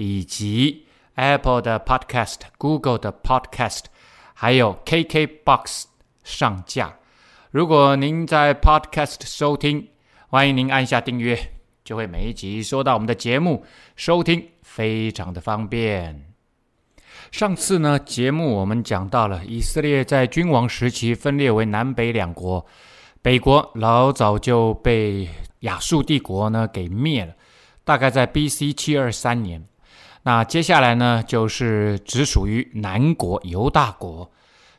以及 Apple 的 Podcast、Google 的 Podcast，还有 KKBox 上架。如果您在 Podcast 收听，欢迎您按下订阅，就会每一集收到我们的节目，收听非常的方便。上次呢，节目我们讲到了以色列在君王时期分裂为南北两国，北国老早就被亚述帝国呢给灭了。大概在 B.C. 七二三年，那接下来呢，就是只属于南国犹大国。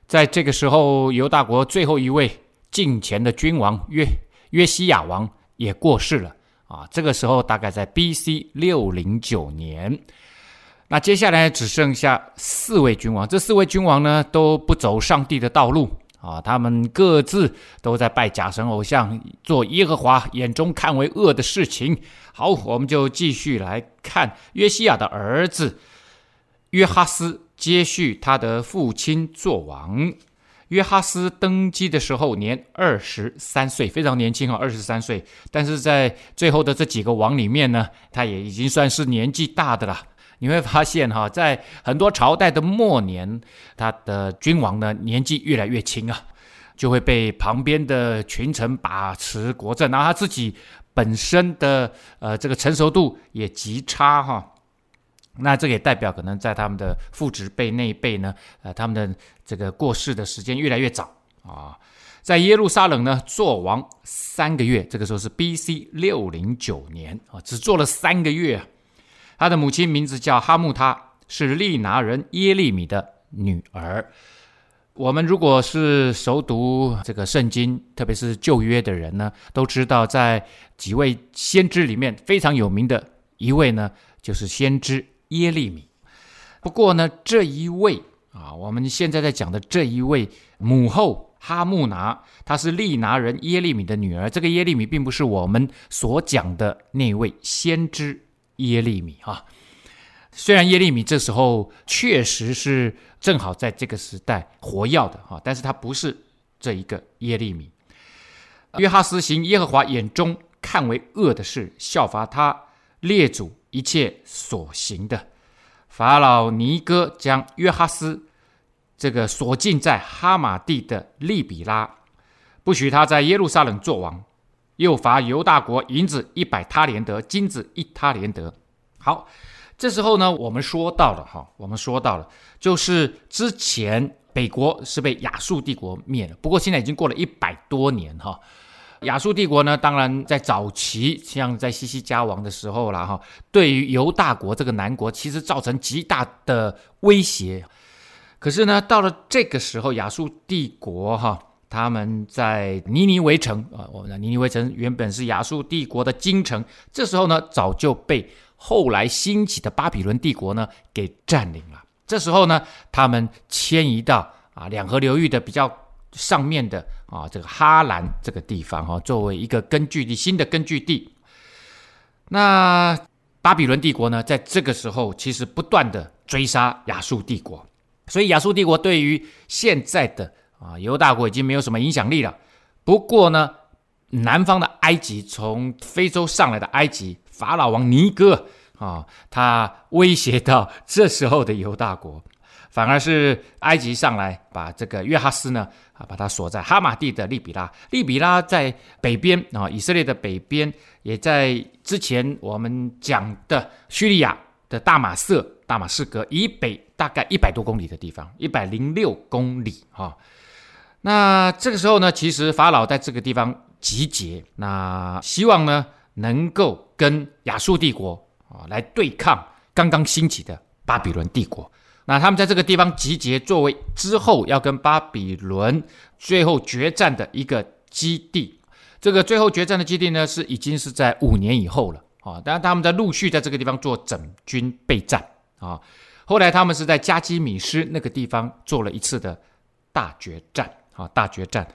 在这个时候，犹大国最后一位近前的君王约约西亚王也过世了啊。这个时候大概在 B.C. 六零九年，那接下来只剩下四位君王。这四位君王呢，都不走上帝的道路。啊，他们各自都在拜假神偶像，做耶和华眼中看为恶的事情。好，我们就继续来看约西亚的儿子约哈斯接续他的父亲做王。约哈斯登基的时候年二十三岁，非常年轻啊，二十三岁。但是在最后的这几个王里面呢，他也已经算是年纪大的了。你会发现哈，在很多朝代的末年，他的君王呢年纪越来越轻啊，就会被旁边的群臣把持国政，然后他自己本身的呃这个成熟度也极差哈。那这也代表可能在他们的父执辈那一辈呢，呃他们的这个过世的时间越来越早啊。在耶路撒冷呢做王三个月，这个时候是 B.C. 六零九年啊，只做了三个月。他的母亲名字叫哈木他，是利拿人耶利米的女儿。我们如果是熟读这个圣经，特别是旧约的人呢，都知道在几位先知里面非常有名的一位呢，就是先知耶利米。不过呢，这一位啊，我们现在在讲的这一位母后哈木拿，她是利拿人耶利米的女儿。这个耶利米并不是我们所讲的那位先知。耶利米哈，虽然耶利米这时候确实是正好在这个时代活跃的哈，但是他不是这一个耶利米。约哈斯行耶和华眼中看为恶的事，效法他列祖一切所行的。法老尼哥将约哈斯这个锁禁在哈马地的利比拉，不许他在耶路撒冷作王。又罚犹大国银子一百他连得，金子一他连得。好，这时候呢，我们说到了哈，我们说到了，就是之前北国是被亚述帝国灭了，不过现在已经过了一百多年哈。亚述帝国呢，当然在早期，像在西西家王的时候了哈，对于犹大国这个南国，其实造成极大的威胁。可是呢，到了这个时候，亚述帝国哈。他们在尼尼微城啊，我们的尼尼微城原本是亚述帝国的京城，这时候呢，早就被后来兴起的巴比伦帝国呢给占领了。这时候呢，他们迁移到啊两河流域的比较上面的啊这个哈兰这个地方哈，作为一个根据地，新的根据地。那巴比伦帝国呢，在这个时候其实不断的追杀亚述帝国，所以亚述帝国对于现在的。啊，犹大国已经没有什么影响力了。不过呢，南方的埃及，从非洲上来的埃及法老王尼哥啊，他威胁到这时候的犹大国，反而是埃及上来把这个约哈斯呢啊，把他锁在哈马地的利比拉。利比拉在北边啊，以色列的北边，也在之前我们讲的叙利亚的大马色、大马士革以北大概一百多公里的地方，一百零六公里啊。那这个时候呢，其实法老在这个地方集结，那希望呢能够跟亚述帝国啊来对抗刚刚兴起的巴比伦帝国。那他们在这个地方集结，作为之后要跟巴比伦最后决战的一个基地。这个最后决战的基地呢，是已经是在五年以后了啊。当然，他们在陆续在这个地方做整军备战啊。后来他们是在加基米斯那个地方做了一次的大决战啊，大决战。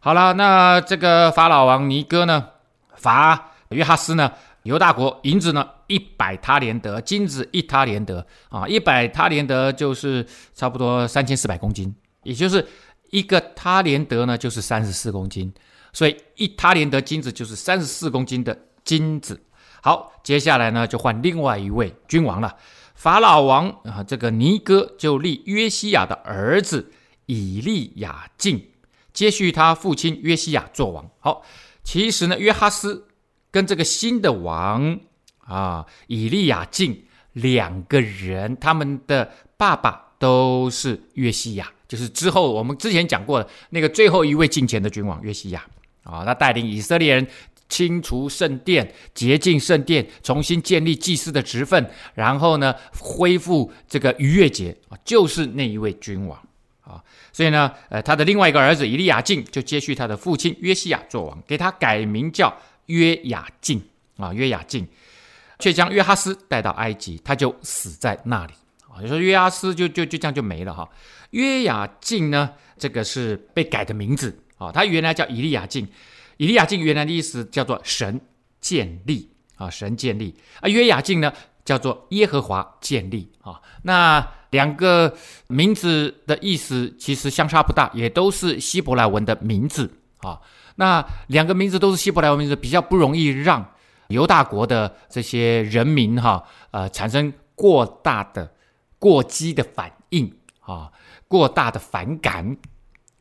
好了，那这个法老王尼哥呢，罚约哈斯呢，犹大国银子呢一百他连得，金子一他连得啊，一百他连得就是差不多三千四百公斤，也就是一个他连得呢就是三十四公斤，所以一他连得金子就是三十四公斤的金子。好，接下来呢就换另外一位君王了，法老王啊，这个尼哥就立约西亚的儿子以利亚敬。接续他父亲约西亚做王。好，其实呢，约哈斯跟这个新的王啊，以利亚敬两个人，他们的爸爸都是约西亚，就是之后我们之前讲过的那个最后一位敬虔的君王约西亚啊，他带领以色列人清除圣殿、洁净圣殿，重新建立祭司的职分，然后呢，恢复这个逾越节，就是那一位君王。啊，所以呢，呃，他的另外一个儿子以利亚敬就接续他的父亲约西亚做王，给他改名叫约雅敬啊，约雅敬，却将约哈斯带到埃及，他就死在那里啊。就说约哈斯就就就这样就没了哈。约雅敬呢，这个是被改的名字啊，他原来叫以利亚敬，以利亚敬原来的意思叫做神建立啊，神建立啊，约雅敬呢叫做耶和华建立啊，那。两个名字的意思其实相差不大，也都是希伯来文的名字啊。那两个名字都是希伯来文名字，比较不容易让犹大国的这些人民哈呃产生过大的过激的反应啊，过大的反感。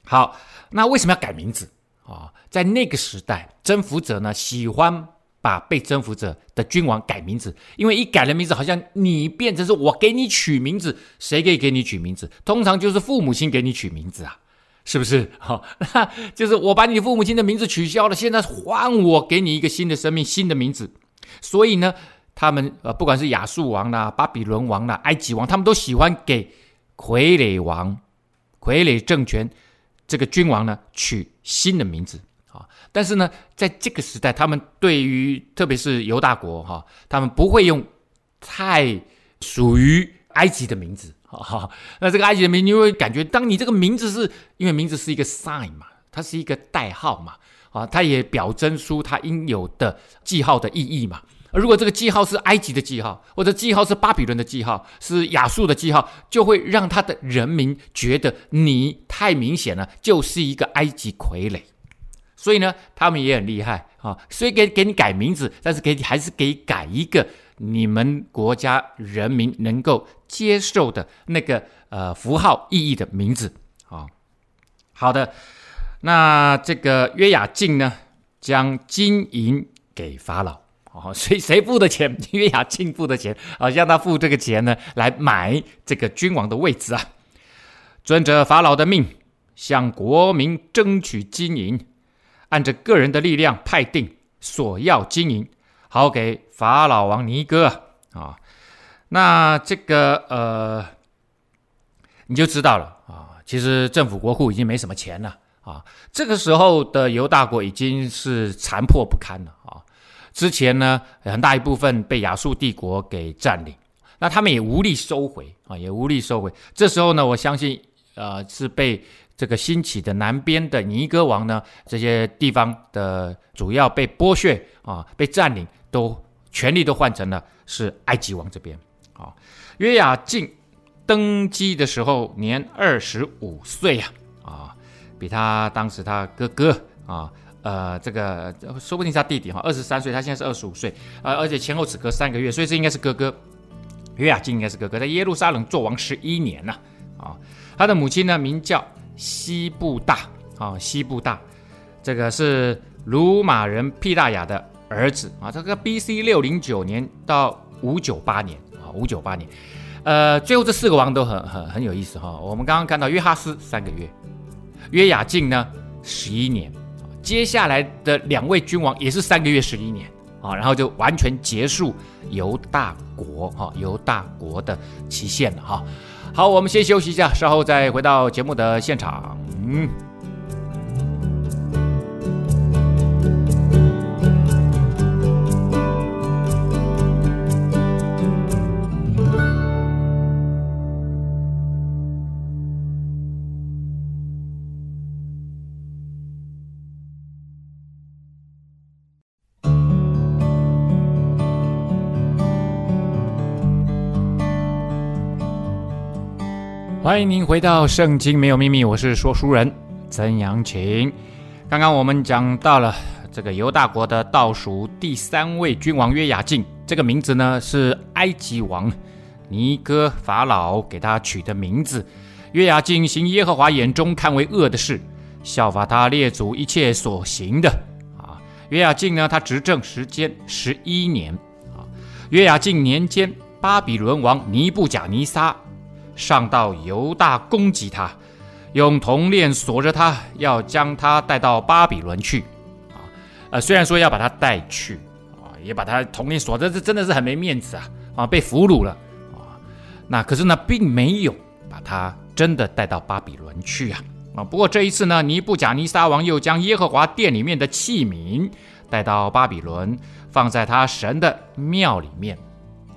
好，那为什么要改名字啊？在那个时代，征服者呢喜欢。把被征服者的君王改名字，因为一改了名字，好像你变成是我给你取名字，谁可以给你取名字？通常就是父母亲给你取名字啊，是不是？好，那就是我把你父母亲的名字取消了，现在换我给你一个新的生命、新的名字。所以呢，他们呃，不管是亚述王啦、巴比伦王啦、埃及王，他们都喜欢给傀儡王、傀儡政权这个君王呢取新的名字。但是呢，在这个时代，他们对于特别是犹大国哈，他们不会用太属于埃及的名字哈。那这个埃及的名字，你会感觉，当你这个名字是因为名字是一个 sign 嘛，它是一个代号嘛，啊，它也表征出它应有的记号的意义嘛。而如果这个记号是埃及的记号，或者记号是巴比伦的记号，是亚述的记号，就会让他的人民觉得你太明显了，就是一个埃及傀儡。所以呢，他们也很厉害啊！所以给给你改名字，但是给还是给改一个你们国家人民能够接受的那个呃符号意义的名字啊。好的，那这个约雅敬呢，将金银给法老啊，谁谁付的钱？约雅敬付的钱啊，让他付这个钱呢，来买这个君王的位置啊。遵着法老的命，向国民争取金银。按着个人的力量派定所要金银，好给法老王尼哥啊。那这个呃，你就知道了啊。其实政府国库已经没什么钱了啊。这个时候的犹大国已经是残破不堪了啊。之前呢，很大一部分被亚述帝国给占领，那他们也无力收回啊，也无力收回。这时候呢，我相信呃是被。这个兴起的南边的尼哥王呢，这些地方的主要被剥削啊，被占领，都权力都换成了是埃及王这边啊。约雅敬登基的时候年二十五岁呀，啊，比他当时他哥哥啊，呃，这个说不定是他弟弟哈，二十三岁，他现在是二十五岁啊，而且前后只隔三个月，所以这应该是哥哥。约雅敬应该是哥哥，在耶路撒冷做王十一年了啊。他的母亲呢，名叫。西布大啊，西布大，这个是鲁马人庇大雅的儿子啊。这个 B.C. 六零九年到五九八年啊，五九八年，呃，最后这四个王都很很很有意思哈。我们刚刚看到约哈斯三个月，约雅敬呢十一年，接下来的两位君王也是三个月十一年啊，然后就完全结束犹大国哈，犹大国的期限了哈。好，我们先休息一下，稍后再回到节目的现场。嗯。欢迎您回到《圣经没有秘密》，我是说书人曾阳晴。刚刚我们讲到了这个犹大国的倒数第三位君王约雅敬，这个名字呢是埃及王尼哥法老给他取的名字。约雅敬行耶和华眼中看为恶的事，效法他列祖一切所行的。啊，约雅敬呢，他执政时间十一年。啊，约雅敬年间，巴比伦王尼布甲尼撒。上到犹大攻击他，用铜链锁着他，要将他带到巴比伦去。啊，呃，虽然说要把他带去，啊，也把他铜链锁着，这真的是很没面子啊！啊，被俘虏了，啊，那可是呢，并没有把他真的带到巴比伦去啊！啊，不过这一次呢，尼布甲尼撒王又将耶和华殿里面的器皿带到巴比伦，放在他神的庙里面。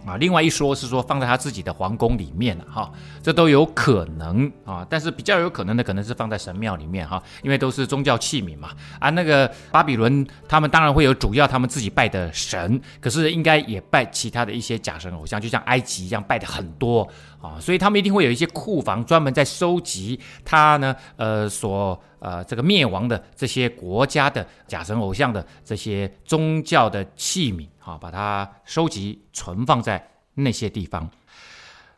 啊，另外一说是说放在他自己的皇宫里面了哈，这都有可能啊，但是比较有可能的可能是放在神庙里面哈，因为都是宗教器皿嘛。啊，那个巴比伦他们当然会有主要他们自己拜的神，可是应该也拜其他的一些假神偶像，就像埃及一样拜的很多啊，所以他们一定会有一些库房专门在收集他呢呃所呃这个灭亡的这些国家的假神偶像的这些宗教的器皿。啊，把它收集存放在那些地方。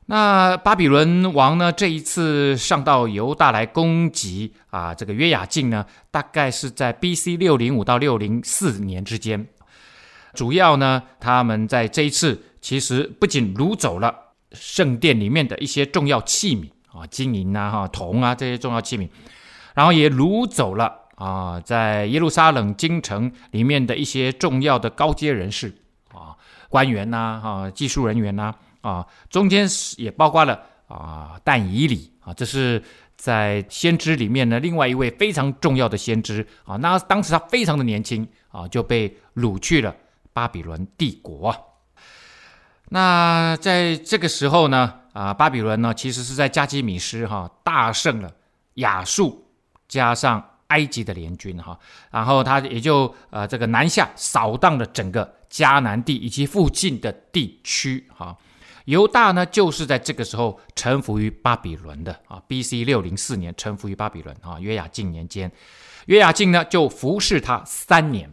那巴比伦王呢，这一次上到犹大来攻击啊，这个约雅敬呢，大概是在 B.C. 六零五到六零四年之间。主要呢，他们在这一次其实不仅掳走了圣殿里面的一些重要器皿啊，金银啊、哈铜啊这些重要器皿，然后也掳走了啊，在耶路撒冷京城里面的一些重要的高阶人士。官员呐，啊，技术人员呐，啊，中间是也包括了啊，但以理啊，这是在先知里面呢，另外一位非常重要的先知啊。那当时他非常的年轻啊，就被掳去了巴比伦帝国。那在这个时候呢，啊，巴比伦呢，其实是在加基米斯哈大胜了亚述，加上埃及的联军哈，然后他也就呃这个南下扫荡了整个。迦南地以及附近的地区，哈，犹大呢就是在这个时候臣服于巴比伦的啊。B.C. 六零四年臣服于巴比伦啊，约雅敬年间，约雅敬呢就服侍他三年。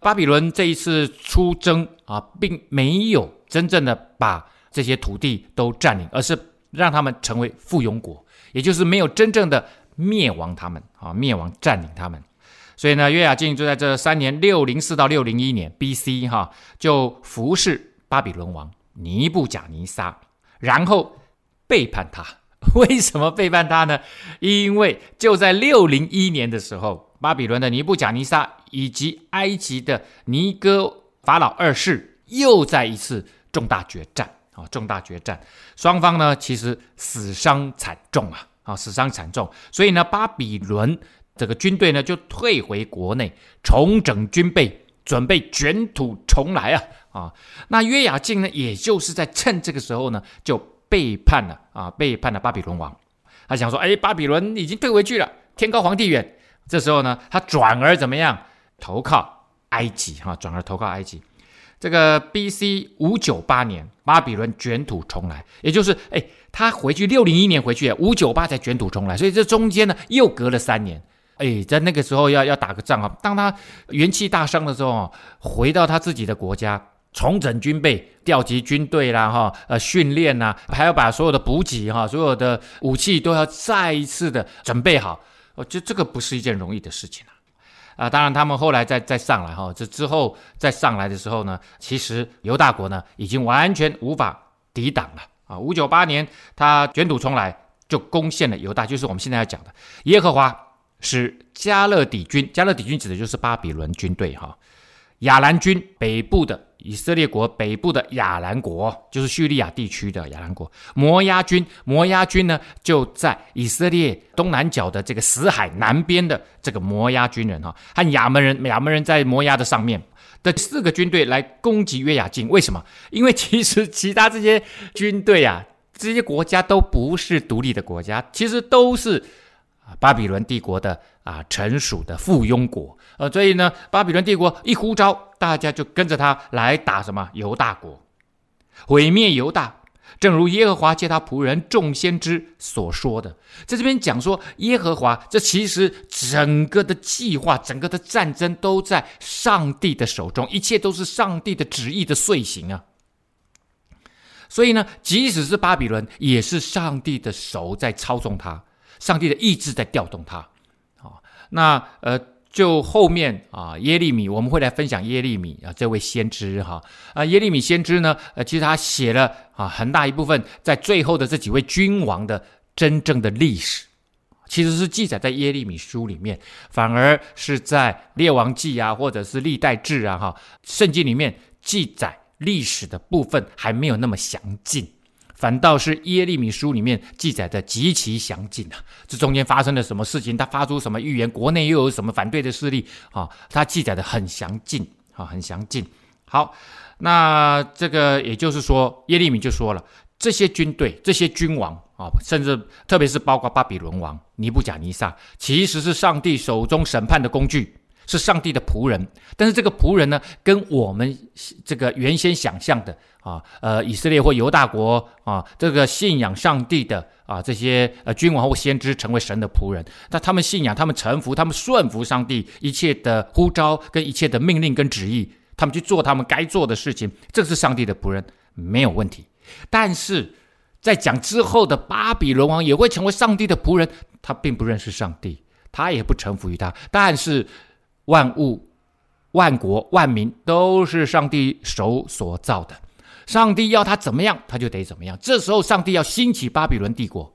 巴比伦这一次出征啊，并没有真正的把这些土地都占领，而是让他们成为附庸国，也就是没有真正的灭亡他们啊，灭亡占领他们。所以呢，约雅敬就在这三年，六零四到六零一年 B.C. 哈，就服侍巴比伦王尼布甲尼撒，然后背叛他。为什么背叛他呢？因为就在六零一年的时候，巴比伦的尼布甲尼撒以及埃及的尼哥法老二世又再一次重大决战啊，重大决战，双方呢其实死伤惨重啊，啊，死伤惨重。所以呢，巴比伦。这个军队呢，就退回国内，重整军备，准备卷土重来啊！啊，那约雅敬呢，也就是在趁这个时候呢，就背叛了啊，背叛了巴比伦王。他想说，哎，巴比伦已经退回去了，天高皇帝远。这时候呢，他转而怎么样？投靠埃及哈，转而投靠埃及。这个 B.C. 五九八年，巴比伦卷土重来，也就是哎，他回去六零一年回去，五九八才卷土重来，所以这中间呢，又隔了三年。哎，在那个时候要要打个仗啊！当他元气大伤的时候，回到他自己的国家，重整军备，调集军队啦，哈，呃，训练呐，还要把所有的补给哈，所有的武器都要再一次的准备好。我觉得这个不是一件容易的事情啊！啊，当然他们后来再再上来哈，这之后再上来的时候呢，其实犹大国呢已经完全无法抵挡了啊！五九八年他卷土重来，就攻陷了犹大，就是我们现在要讲的耶和华。使加勒底军，加勒底军指的就是巴比伦军队哈。亚兰军北部的以色列国北部的亚兰国，就是叙利亚地区的亚兰国。摩押军，摩押军呢就在以色列东南角的这个死海南边的这个摩押军人哈，和亚门人，亚门人在摩押的上面的四个军队来攻击约雅敬。为什么？因为其实其他这些军队啊，这些国家都不是独立的国家，其实都是。巴比伦帝国的啊，臣属的附庸国，呃，所以呢，巴比伦帝国一呼召，大家就跟着他来打什么？犹大国，毁灭犹大，正如耶和华借他仆人众先知所说的，在这边讲说耶和华，这其实整个的计划、整个的战争都在上帝的手中，一切都是上帝的旨意的遂行啊。所以呢，即使是巴比伦，也是上帝的手在操纵他，上帝的意志在调动他。啊，那呃。就后面啊，耶利米，我们会来分享耶利米啊这位先知哈啊，耶利米先知呢，呃，其实他写了啊很大一部分在最后的这几位君王的真正的历史，其实是记载在耶利米书里面，反而是在列王记啊或者是历代志啊哈圣经里面记载历史的部分还没有那么详尽。反倒是耶利米书里面记载的极其详尽啊，这中间发生了什么事情？他发出什么预言？国内又有什么反对的势力啊？他记载的很详尽啊，很详尽。好，那这个也就是说，耶利米就说了，这些军队、这些君王啊，甚至特别是包括巴比伦王尼布甲尼撒，其实是上帝手中审判的工具。是上帝的仆人，但是这个仆人呢，跟我们这个原先想象的啊，呃，以色列或犹大国啊，这个信仰上帝的啊，这些呃君王或先知成为神的仆人，那他们信仰，他们臣服，他们顺服上帝一切的呼召跟一切的命令跟旨意，他们去做他们该做的事情，这是上帝的仆人，没有问题。但是在讲之后的巴比伦王也会成为上帝的仆人，他并不认识上帝，他也不臣服于他，但是。万物、万国、万民都是上帝手所造的，上帝要他怎么样，他就得怎么样。这时候，上帝要兴起巴比伦帝国，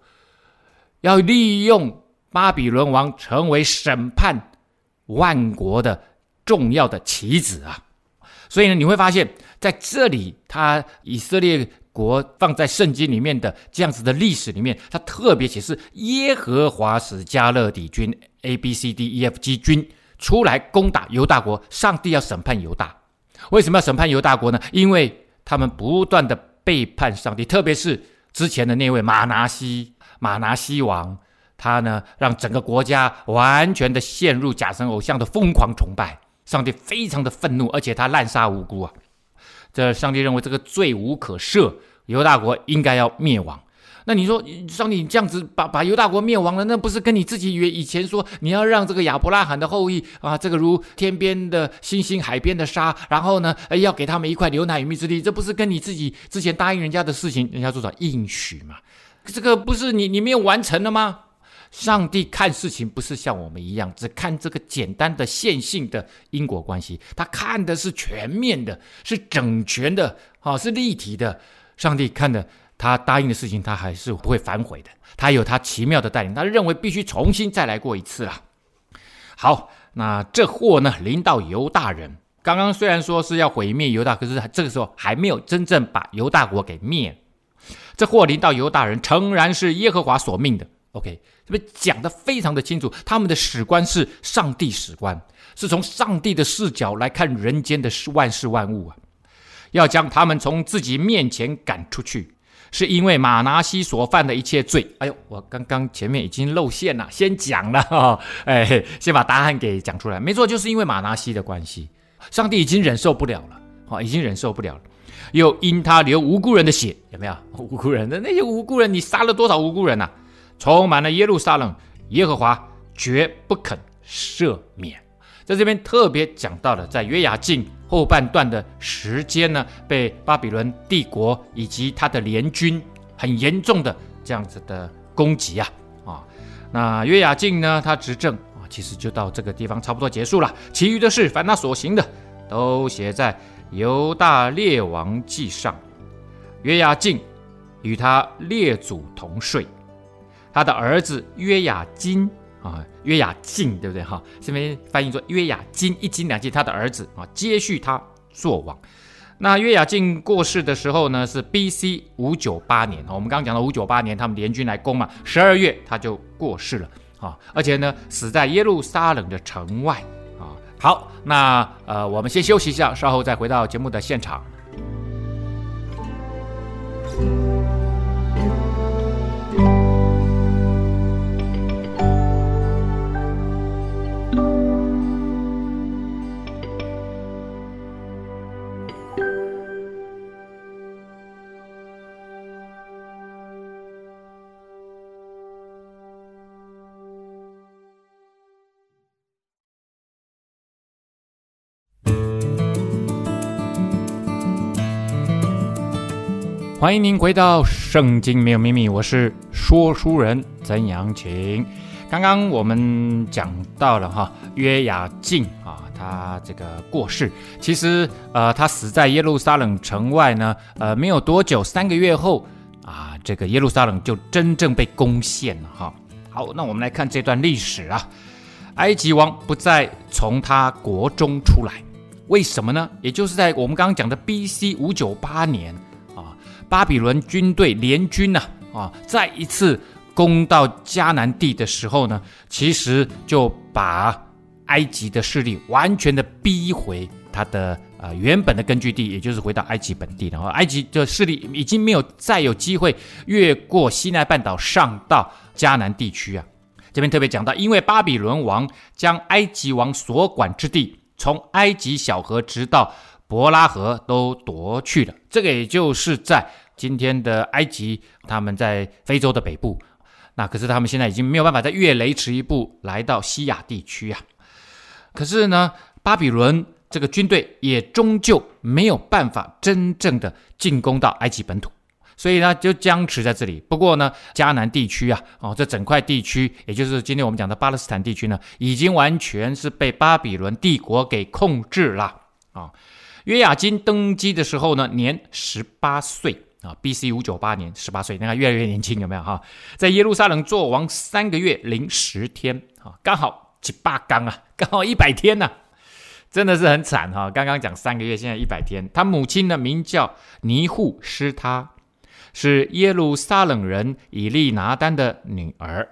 要利用巴比伦王成为审判万国的重要的棋子啊！所以呢，你会发现在这里，他以色列国放在圣经里面的这样子的历史里面，他特别写是耶和华使迦勒底军 A B C D E F G 军。出来攻打犹大国，上帝要审判犹大。为什么要审判犹大国呢？因为他们不断的背叛上帝，特别是之前的那位马拿西，马拿西王，他呢让整个国家完全的陷入假神偶像的疯狂崇拜，上帝非常的愤怒，而且他滥杀无辜啊！这上帝认为这个罪无可赦，犹大国应该要灭亡。那你说，上帝你这样子把把犹大国灭亡了，那不是跟你自己以前说你要让这个亚伯拉罕的后裔啊，这个如天边的星星、海边的沙，然后呢，哎要给他们一块牛奶与蜜之地，这不是跟你自己之前答应人家的事情，人家说啥应许嘛？这个不是你你没有完成了吗？上帝看事情不是像我们一样，只看这个简单的线性的因果关系，他看的是全面的，是整全的，啊，是立体的。上帝看的。他答应的事情，他还是不会反悔的。他有他奇妙的带领，他认为必须重新再来过一次啊。好，那这祸呢，临到犹大人。刚刚虽然说是要毁灭犹大，可是这个时候还没有真正把犹大国给灭。这祸临到犹大人，诚然是耶和华所命的。OK，这边讲的非常的清楚，他们的史观是上帝史观，是从上帝的视角来看人间的万事万物啊，要将他们从自己面前赶出去。是因为马拿西所犯的一切罪。哎呦，我刚刚前面已经露馅了，先讲了哈、哦，哎，先把答案给讲出来。没错，就是因为马拿西的关系，上帝已经忍受不了了，好，已经忍受不了了。又因他流无辜人的血，有没有无辜人的那些无辜人？你杀了多少无辜人呐、充满了耶路撒冷，耶和华绝不肯赦免。在这边特别讲到了，在约雅敬后半段的时间呢，被巴比伦帝国以及他的联军很严重的这样子的攻击啊啊，那约雅敬呢，他执政啊，其实就到这个地方差不多结束了。其余的事，凡他所行的，都写在犹大列王记上。约雅敬与他列祖同睡，他的儿子约雅斤。啊，约雅敬对不对哈？这边翻译作约雅斤，一斤两斤，他的儿子啊，接续他做王。那约雅敬过世的时候呢，是 B.C. 五九八年。我们刚刚讲到五九八年，他们联军来攻嘛，十二月他就过世了啊，而且呢，死在耶路撒冷的城外啊。好，那呃，我们先休息一下，稍后再回到节目的现场。欢迎您回到《圣经没有秘密》，我是说书人曾阳晴。刚刚我们讲到了哈约雅敬啊，他这个过世，其实呃他死在耶路撒冷城外呢，呃没有多久，三个月后啊，这个耶路撒冷就真正被攻陷了哈。好，那我们来看这段历史啊，埃及王不再从他国中出来，为什么呢？也就是在我们刚刚讲的 B.C. 五九八年，巴比伦军队联军呢啊，再一次。攻到迦南地的时候呢，其实就把埃及的势力完全的逼回他的呃原本的根据地，也就是回到埃及本地。然后埃及的势力已经没有再有机会越过西奈半岛上到迦南地区啊。这边特别讲到，因为巴比伦王将埃及王所管之地，从埃及小河直到伯拉河都夺去了。这个也就是在今天的埃及，他们在非洲的北部。那可是他们现在已经没有办法再越雷池一步来到西亚地区啊。可是呢，巴比伦这个军队也终究没有办法真正的进攻到埃及本土，所以呢就僵持在这里。不过呢，迦南地区啊，哦，这整块地区，也就是今天我们讲的巴勒斯坦地区呢，已经完全是被巴比伦帝国给控制了啊。约雅金登基的时候呢，年十八岁。啊，B.C. 五九八年，十八岁，那个越来越年轻，有没有哈？在耶路撒冷做王三个月零十天，啊，刚好七八刚啊，刚好一百天呐、真的是很惨哈。刚刚讲三个月，现在一百天。他母亲呢，名叫尼户施他，是耶路撒冷人以利拿丹的女儿。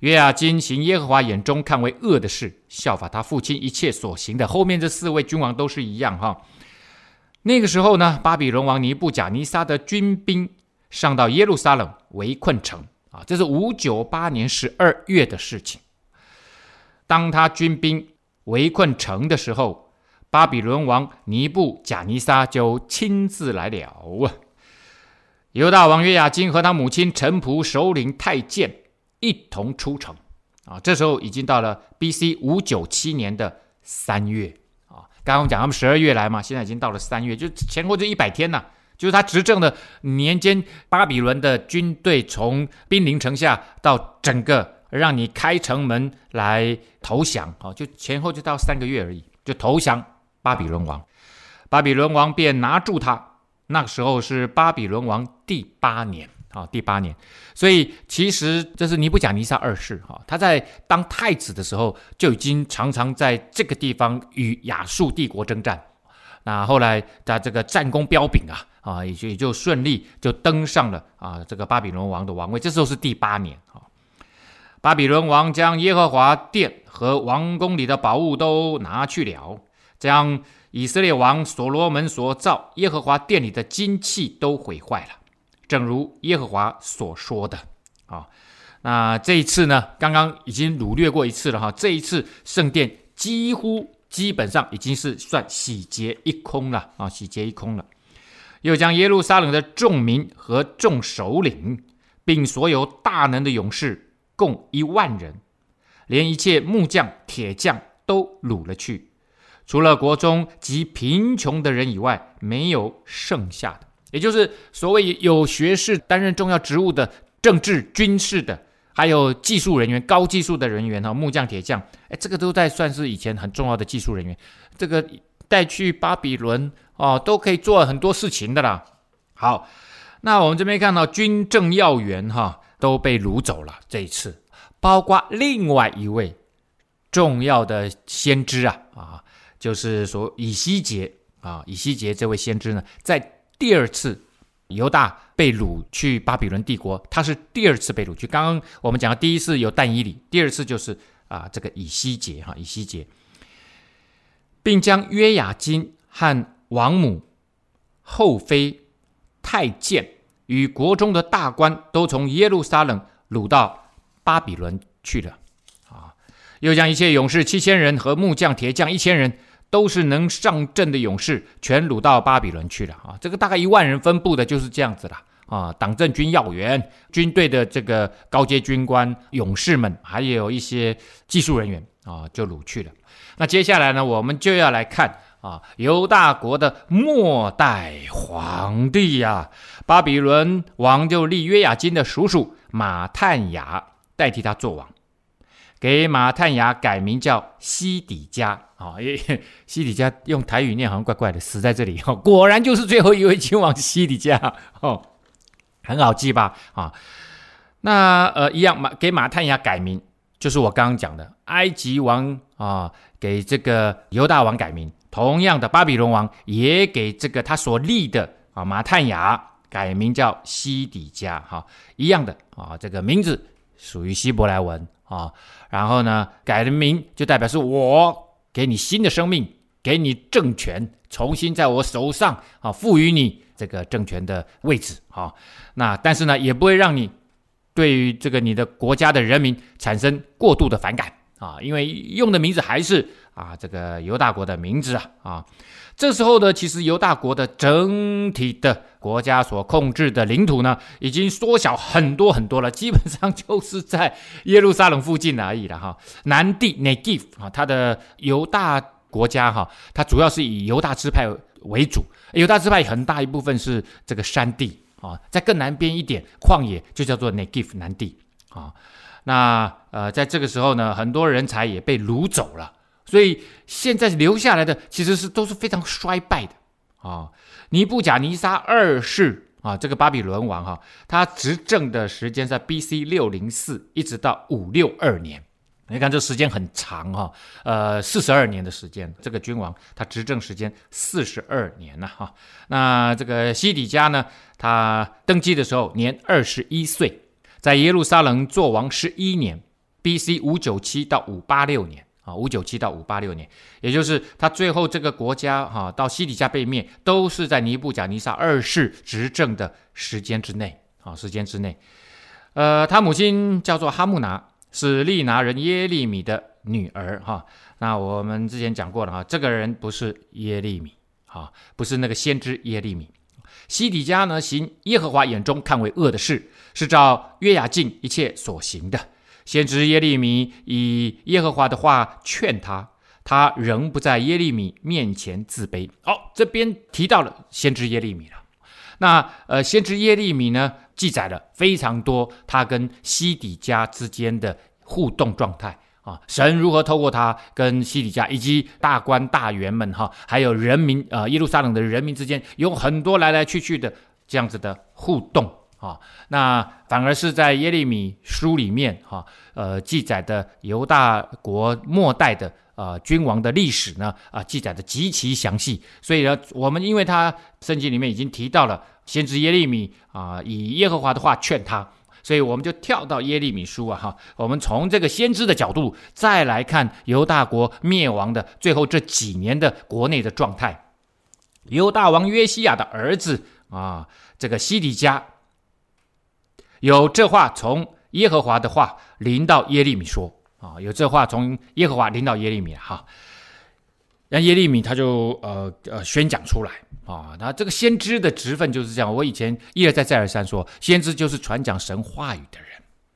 约雅斤行耶和华眼中看为恶的事，效法他父亲一切所行的。后面这四位君王都是一样哈。那个时候呢，巴比伦王尼布贾尼撒的军兵上到耶路撒冷围困城啊，这是五九八年十二月的事情。当他军兵围困城的时候，巴比伦王尼布贾尼撒就亲自来了啊。犹大王约雅斤和他母亲臣仆首领太监一同出城啊，这时候已经到了 B.C. 五九七年的三月啊。刚刚我们讲他们十二月来嘛，现在已经到了三月，就前后就一百天呐。就是他执政的年间，巴比伦的军队从兵临城下到整个让你开城门来投降，哦，就前后就到三个月而已，就投降巴比伦王。巴比伦王便拿住他，那个时候是巴比伦王第八年。啊，第八年，所以其实这是尼布甲尼撒二世哈，他在当太子的时候就已经常常在这个地方与亚述帝国征战。那后来他这个战功彪炳啊，啊，也就也就顺利就登上了啊这个巴比伦王的王位。这时候是第八年啊，巴比伦王将耶和华殿和王宫里的宝物都拿去了，将以色列王所罗门所造耶和华殿里的金器都毁坏了。正如耶和华所说的啊，那这一次呢，刚刚已经掳掠过一次了哈，这一次圣殿几乎基本上已经是算洗劫一空了啊，洗劫一空了。又将耶路撒冷的众民和众首领，并所有大能的勇士，共一万人，连一切木匠、铁匠都掳了去，除了国中极贫穷的人以外，没有剩下的。也就是所谓有学士担任重要职务的政治、军事的，还有技术人员、高技术的人员哈，木匠、铁匠，哎，这个都在算是以前很重要的技术人员。这个带去巴比伦哦，都可以做很多事情的啦。好，那我们这边看到军政要员哈都被掳走了，这一次包括另外一位重要的先知啊啊，就是说以西结啊，以西结这位先知呢，在。第二次犹大被掳去巴比伦帝国，他是第二次被掳去。刚刚我们讲的第一次有但以理，第二次就是啊这个以西结哈以西结，并将约雅斤和王母、后妃、太监与国中的大官都从耶路撒冷掳到巴比伦去了啊，又将一切勇士七千人和木匠、铁匠一千人。都是能上阵的勇士，全掳到巴比伦去了啊！这个大概一万人分布的就是这样子了啊！党政军要员、军队的这个高阶军官、勇士们，还有一些技术人员啊，就掳去了。那接下来呢，我们就要来看啊，犹大国的末代皇帝呀、啊，巴比伦王就立约雅金的叔叔马探雅代替他做王，给马探雅改名叫西底家。啊，因为 西底家用台语念好像怪怪的，死在这里。哦，果然就是最后一位君王西底家。哦，很好记吧？啊，那呃一样马给马探雅改名，就是我刚刚讲的。埃及王啊，给这个犹大王改名。同样的，巴比伦王也给这个他所立的啊马探雅改名叫西底家，哈，一样的啊，这个名字属于希伯来文。啊。然后呢，改了名就代表是我给你新的生命，给你政权，重新在我手上啊，赋予你这个政权的位置啊。那但是呢，也不会让你对于这个你的国家的人民产生过度的反感啊，因为用的名字还是。啊，这个犹大国的名字啊，啊，这时候呢，其实犹大国的整体的国家所控制的领土呢，已经缩小很多很多了，基本上就是在耶路撒冷附近而已了哈。南地 Negev 啊，它的犹大国家哈，它主要是以犹大支派为主，犹大支派很大一部分是这个山地啊，在更南边一点旷野就叫做 Negev 南地啊。那呃，在这个时候呢，很多人才也被掳走了。所以现在留下来的其实是都是非常衰败的啊。尼布甲尼撒二世啊，这个巴比伦王哈，他执政的时间在 B.C. 六零四一直到五六二年，你看这时间很长哈，呃，四十二年的时间，这个君王他执政时间四十二年了哈。那这个西底家呢，他登基的时候年二十一岁，在耶路撒冷做王十一年，B.C. 五九七到五八六年。啊，五九七到五八六年，也就是他最后这个国家哈、到西底家被灭，都是在尼布甲尼撒二世执政的时间之内啊，时间之内。呃，他母亲叫做哈木拿，是利拿人耶利米的女儿哈、那我们之前讲过了哈、这个人不是耶利米啊，不是那个先知耶利米。西底家呢，行耶和华眼中看为恶的事，是照约雅敬一切所行的。先知耶利米以耶和华的话劝他，他仍不在耶利米面前自卑。好、这边提到了先知耶利米了。那呃，先知耶利米呢，记载了非常多他跟西底家之间的互动状态啊，神如何透过他跟西底家以及大官大员们哈，还有人民、呃，耶路撒冷的人民之间有很多来来去去的这样子的互动。啊，那反而是在耶利米书里面，哈，呃，记载的犹大国末代的呃君王的历史呢，啊，记载的极其详细。所以呢，我们因为他圣经里面已经提到了先知耶利米啊，以耶和华的话劝他，所以我们就跳到耶利米书啊，哈，我们从这个先知的角度再来看犹大国灭亡的最后这几年的国内的状态。犹大王约西亚的儿子啊，这个西底家。有这话从耶和华的话临到耶利米说啊，有这话从耶和华临到耶利米哈，让耶利米他就呃呃宣讲出来啊，那这个先知的职分就是这样。我以前一而再再而三说，先知就是传讲神话语的人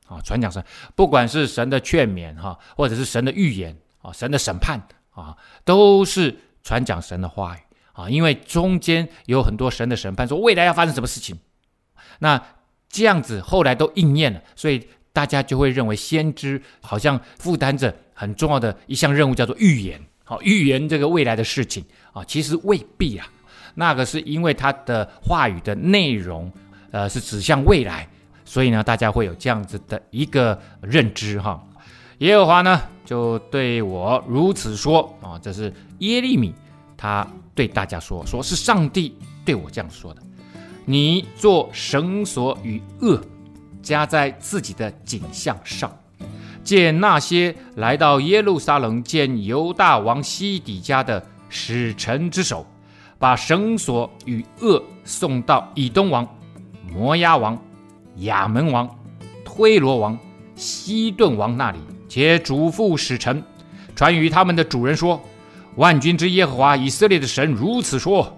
啊，传讲神，不管是神的劝勉哈，或者是神的预言啊，神的审判啊，都是传讲神的话语啊，因为中间有很多神的审判，说未来要发生什么事情，那。这样子后来都应验了，所以大家就会认为先知好像负担着很重要的一项任务，叫做预言。好，预言这个未来的事情啊，其实未必啊。那个是因为他的话语的内容，呃，是指向未来，所以呢，大家会有这样子的一个认知哈。耶和华呢就对我如此说啊，这是耶利米他对大家说，说是上帝对我这样说的。你做绳索与轭，加在自己的颈项上，见那些来到耶路撒冷见犹大王西底家的使臣之手，把绳索与轭送到以东王、摩押王、亚门王、推罗王、西顿王那里，且嘱咐使臣，传与他们的主人说：万军之耶和华以色列的神如此说。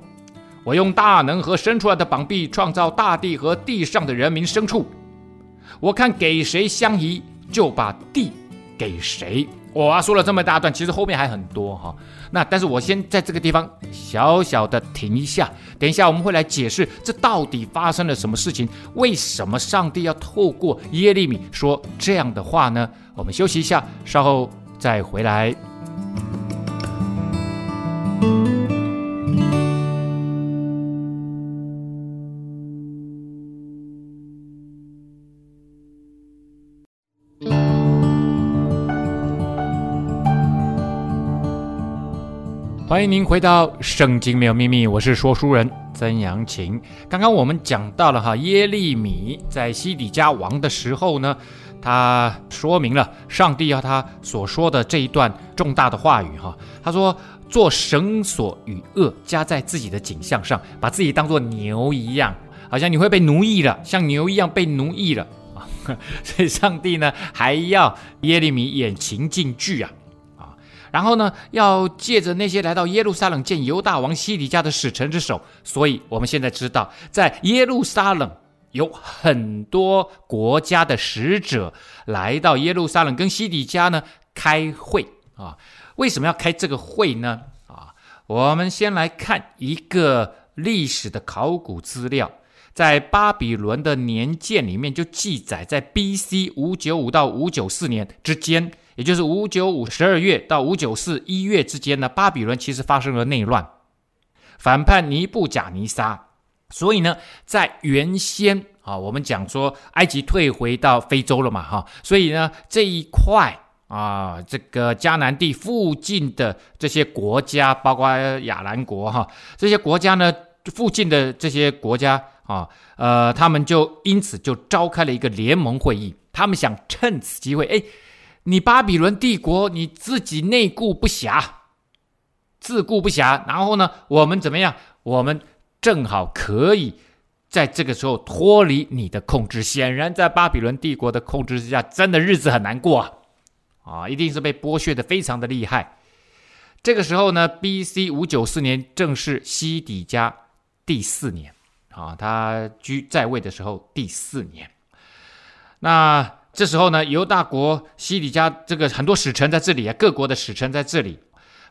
我用大能和伸出来的膀臂创造大地和地上的人民牲畜，我看给谁相宜，就把地给谁，我啊说了这么大段，其实后面还很多哈。那但是我先在这个地方小小的停一下，等一下我们会来解释这到底发生了什么事情，为什么上帝要透过耶利米说这样的话呢？我们休息一下，稍后再回来。欢迎您回到《圣经没有秘密》，我是说书人曾阳晴。刚刚我们讲到了哈，耶利米在西底家王的时候呢，他说明了上帝要他所说的这一段重大的话语哈。他说：“做绳索与轭加在自己的颈项上，把自己当做牛一样，好像你会被奴役了，像牛一样被奴役了啊。”所以上帝呢，还要耶利米演情境剧啊。然后呢，要借着那些来到耶路撒冷见犹大王西底家的使臣之手，所以我们现在知道，在耶路撒冷有很多国家的使者来到耶路撒冷跟西底家呢开会啊。为什么要开这个会呢？啊，我们先来看一个历史的考古资料，在巴比伦的年鉴里面就记载，在 B.C. 五九五到五九四年之间。也就是五九五十二月到五九四一月之间呢，巴比伦其实发生了内乱，反叛尼布甲尼撒。所以呢，在原先啊，我们讲说埃及退回到非洲了嘛，哈，所以呢，这一块啊，这个迦南地附近的这些国家，包括亚兰国哈，这些国家呢，附近的这些国家啊，呃，他们就因此就召开了一个联盟会议，他们想趁此机会，哎。你巴比伦帝国，你自己内顾不暇，自顾不暇，然后呢，我们怎么样？我们正好可以在这个时候脱离你的控制。显然，在巴比伦帝国的控制之下，真的日子很难过啊！啊，一定是被剥削得非常的厉害。这个时候呢，B.C. 五九四年正是西底家第四年啊，他居在位的时候第四年。那。这时候呢，犹大国西底家这个很多使臣在这里啊，各国的使臣在这里，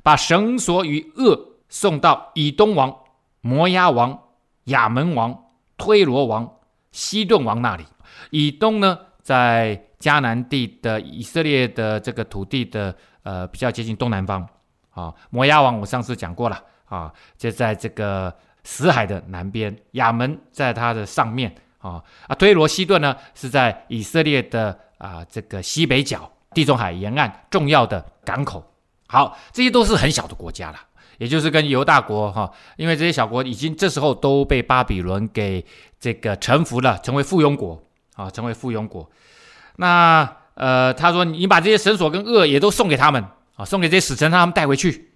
把绳索与恶送到以东王、摩押王、亚门王、推罗王、西顿王那里。以东呢，在迦南地的以色列的这个土地的呃比较接近东南方啊。摩押王我上次讲过了啊，就在这个死海的南边，亚门在它的上面。啊啊，推罗西顿呢是在以色列的啊这个西北角，地中海沿岸重要的港口。好，这些都是很小的国家了，也就是跟犹大国哈，因为这些小国已经这时候都被巴比伦给这个臣服了，成为附庸国啊，成为附庸国。那呃，他说你把这些绳索跟轭也都送给他们啊，送给这些使臣，让他们带回去，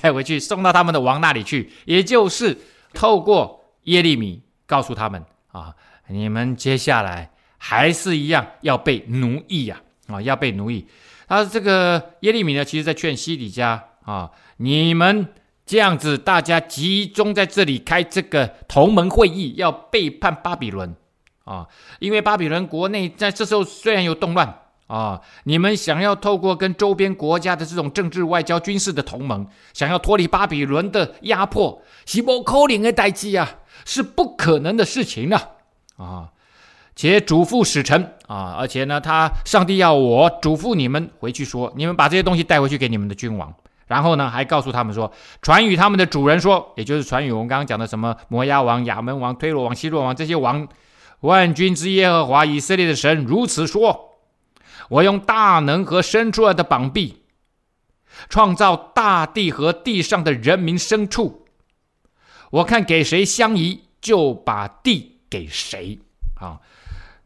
带回去送到他们的王那里去，也就是透过耶利米告诉他们啊。你们接下来还是一样要被奴役呀！啊，要被奴役。他这个耶利米呢，其实在劝西底家啊，你们这样子，大家集中在这里开这个同盟会议，要背叛巴比伦啊！因为巴比伦国内在这时候虽然有动乱啊，你们想要透过跟周边国家的这种政治、外交、军事的同盟，想要脱离巴比伦的压迫，是不可能的代际啊，是不可能的事情啊！啊，且嘱咐使臣啊，而且呢，他上帝要我嘱咐你们回去说，你们把这些东西带回去给你们的君王，然后呢，还告诉他们说，传与他们的主人说，也就是传与我们刚刚讲的什么摩押王、亚门王、推罗王、西顿王这些王，万军之耶和华以色列的神如此说：我用大能和伸出来的膀臂，创造大地和地上的人民牲畜，我看给谁相宜，就把地。给谁？啊，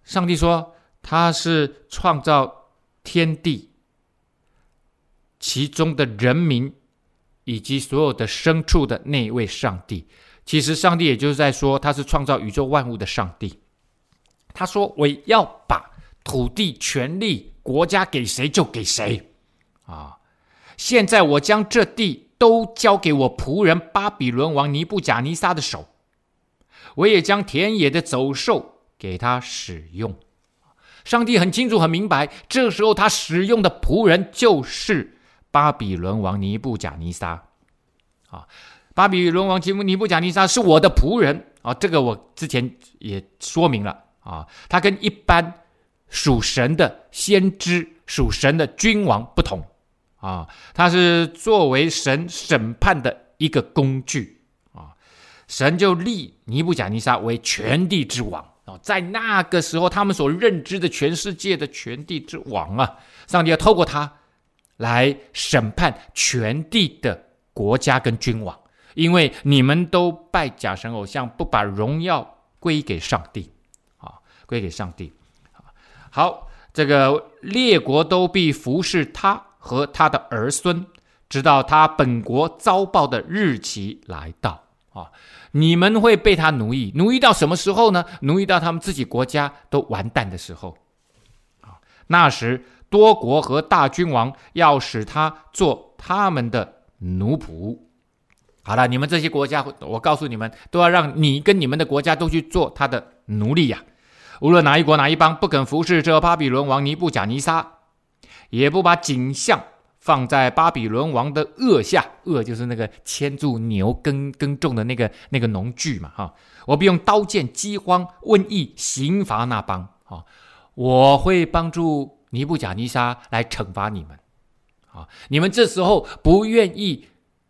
上帝说他是创造天地其中的人民以及所有的牲畜的那一位上帝。其实上帝也就是在说他是创造宇宙万物的上帝。他说我要把土地、权力、国家给谁就给谁。啊，现在我将这地都交给我仆人巴比伦王尼布甲尼撒的手。我也将田野的走兽给他使用，上帝很清楚、很明白，这时候他使用的仆人就是巴比伦王尼布甲尼撒。啊，巴比伦王吉姆尼布甲尼撒是我的仆人。啊，这个我之前也说明了。啊，他跟一般属神的先知、属神的君王不同。啊，他是作为神审判的一个工具，神就立尼布甲尼撒为全地之王。在那个时候，他们所认知的全世界的全地之王啊，上帝要透过他来审判全地的国家跟君王，因为你们都拜假神偶像，不把荣耀归给上帝，啊，归给上帝。好，这个列国都必服侍他和他的儿孙，直到他本国遭报的日期来到，啊。你们会被他奴役，奴役到什么时候呢？奴役到他们自己国家都完蛋的时候。啊，那时多国和大君王要使他做他们的奴仆。好了，你们这些国家，我告诉你们，都要让你跟你们的国家都去做他的奴隶呀。无论哪一国哪一邦不肯服侍这巴比伦王尼布甲尼撒，也不把景象。放在巴比伦王的轭下，轭就是那个牵住牛耕耕种的那个那个农具嘛，哈！我必用刀剑、饥荒、瘟疫刑罚那邦，哈！我会帮助尼布甲尼撒来惩罚你们，啊！你们这时候不愿意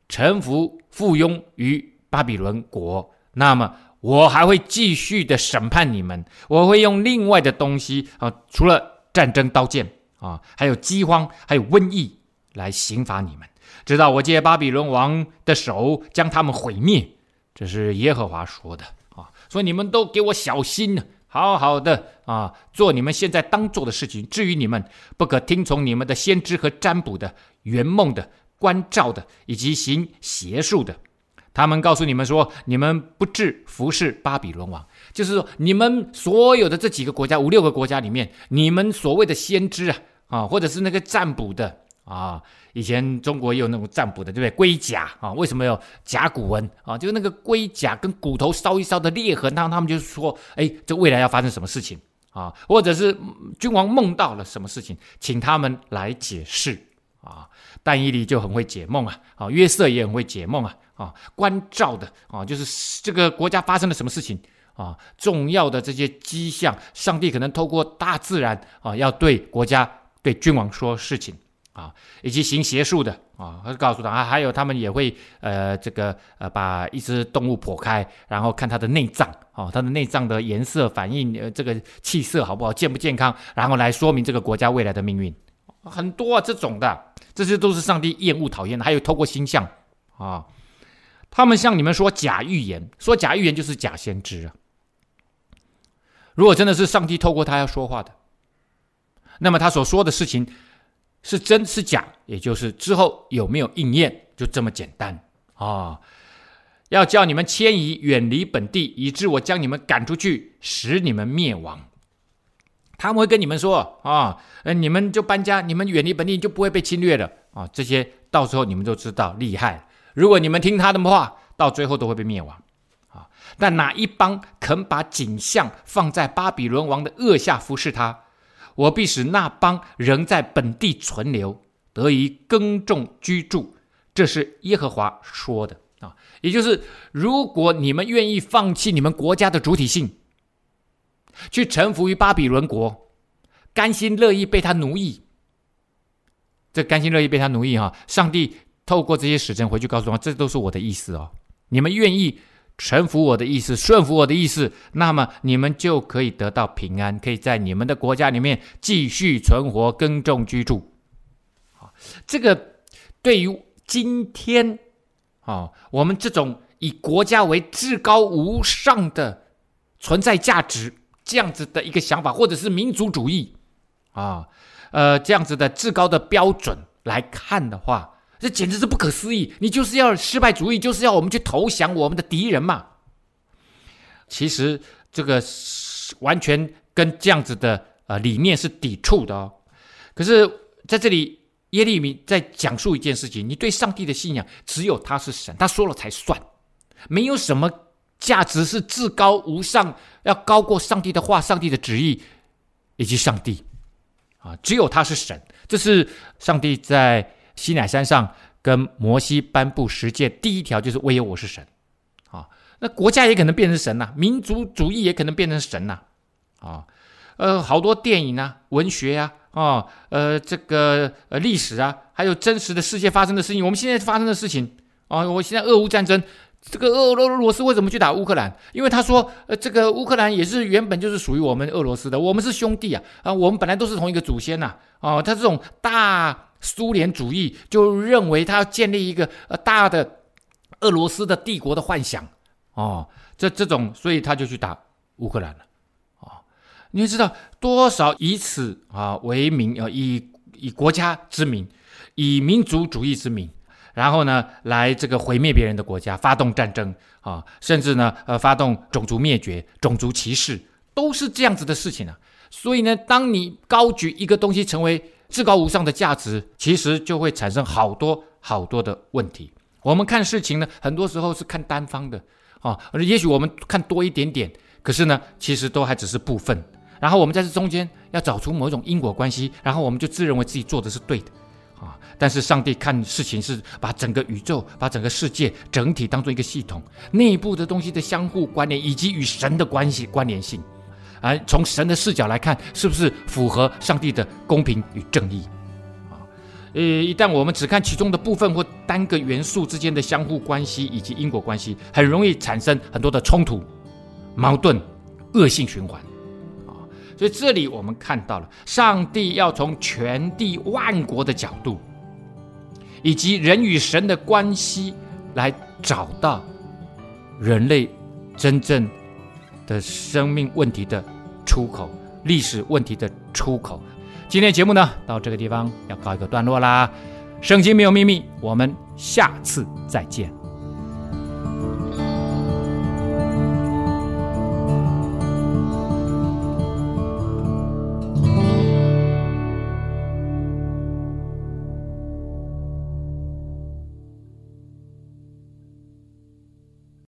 臣服附庸于巴比伦国，那么我还会继续的审判你们，我会用另外的东西啊，除了战争刀剑啊，还有饥荒，还有瘟疫。来刑罚你们，直到我借巴比伦王的手将他们毁灭。这是耶和华说的啊！所以你们都给我小心，好好的啊，做你们现在当做的事情。至于你们，不可听从你们的先知和占卜的、圆梦的、观照的，以及行邪术的。他们告诉你们说，你们不至服侍巴比伦王，就是说，你们所有的这几个国家，五六个国家里面，你们所谓的先知啊啊，或者是那个占卜的。啊，以前中国也有那种占卜的，对不对？龟甲啊，为什么有甲骨文啊？就是那个龟甲跟骨头烧一烧的裂痕，他他们就说，哎，这未来要发生什么事情啊？或者是君王梦到了什么事情，请他们来解释啊。但以理就很会解梦啊，啊，约瑟也很会解梦啊，啊，关照的啊，就是这个国家发生了什么事情啊，重要的这些迹象，上帝可能透过大自然啊，要对国家对君王说事情。啊，以及行邪术的啊，他告诉他啊，还有他们也会呃，这个呃，把一只动物剖开，然后看它的内脏啊，它的内脏的颜色反应，呃，这个气色好不好，健不健康，然后来说明这个国家未来的命运。很多啊，这种的，这些都是上帝厌恶讨厌的。还有透过星象啊，他们向你们说假预言，说假预言就是假先知啊。如果真的是上帝透过他要说话的，那么他所说的事情。是真是假，也就是之后有没有应验，就这么简单啊、要叫你们迁移远离本地，以致我将你们赶出去，使你们灭亡。他们会跟你们说啊、哦，你们就搬家，你们远离本地就不会被侵略了啊、这些到时候你们就知道厉害。如果你们听他的话，到最后都会被灭亡啊、但哪一帮肯把景象放在巴比伦王的轭下服侍他？我必使那邦仍在本地存留，得以耕种居住。这是耶和华说的啊，也就是如果你们愿意放弃你们国家的主体性，去臣服于巴比伦国，甘心乐意被他奴役，这甘心乐意被他奴役哈，上帝透过这些使臣回去告诉他，这都是我的意思哦，你们愿意。臣服我的意思，顺服我的意思，那么你们就可以得到平安，可以在你们的国家里面继续存活、耕种、居住。啊，这个对于今天啊，我们这种以国家为至高无上的存在价值这样子的一个想法，或者是民族主义啊，呃，这样子的至高的标准来看的话。这简直是不可思议！你就是要失败主义，就是要我们去投降我们的敌人嘛？其实这个完全跟这样子的呃理念是抵触的哦。可是在这里，耶利米在讲述一件事情：你对上帝的信仰，只有他是神，他说了才算，没有什么价值是至高无上，要高过上帝的话、上帝的旨意，以及上帝啊，只有他是神。这是上帝在西乃山上跟摩西颁布十诫第一条，就是唯有我是神啊。那国家也可能变成神呐、民族主义也可能变成神呐啊，呃，好多电影啊，文学呀、啊，啊，呃，这个呃历史啊，还有真实的世界发生的事情，我们现在发生的事情啊，我现在俄乌战争。这个俄俄罗斯为什么去打乌克兰？因为他说，呃，这个乌克兰也是原本就是属于我们俄罗斯的，我们是兄弟啊，啊，我们本来都是同一个祖先呐，啊，他这种大苏联主义就认为他要建立一个呃大的俄罗斯的帝国的幻想，哦，这这种，所以他就去打乌克兰了，啊，你要知道多少以此啊为名啊，以以国家之名，以民族主义之名。然后呢，来这个毁灭别人的国家，发动战争啊，甚至呢，呃，发动种族灭绝、种族歧视，都是这样子的事情啊。所以呢，当你高举一个东西成为至高无上的价值，其实就会产生好多好多的问题。我们看事情呢，很多时候是看单方的啊，也许我们看多一点点，可是呢，其实都还只是部分。然后我们在这中间要找出某一种因果关系，然后我们就自认为自己做的是对的。啊！但是上帝看事情是把整个宇宙、把整个世界整体当做一个系统，内部的东西的相互关联，以及与神的关系关联性，而从神的视角来看，是不是符合上帝的公平与正义？啊，呃，一旦我们只看其中的部分或单个元素之间的相互关系以及因果关系，很容易产生很多的冲突、矛盾、恶性循环。啊所以这里我们看到了，上帝要从全地万国的角度，以及人与神的关系，来找到人类真正的生命问题的出口，历史问题的出口。今天节目呢，到这个地方要告一个段落啦。圣经没有秘密，我们下次再见。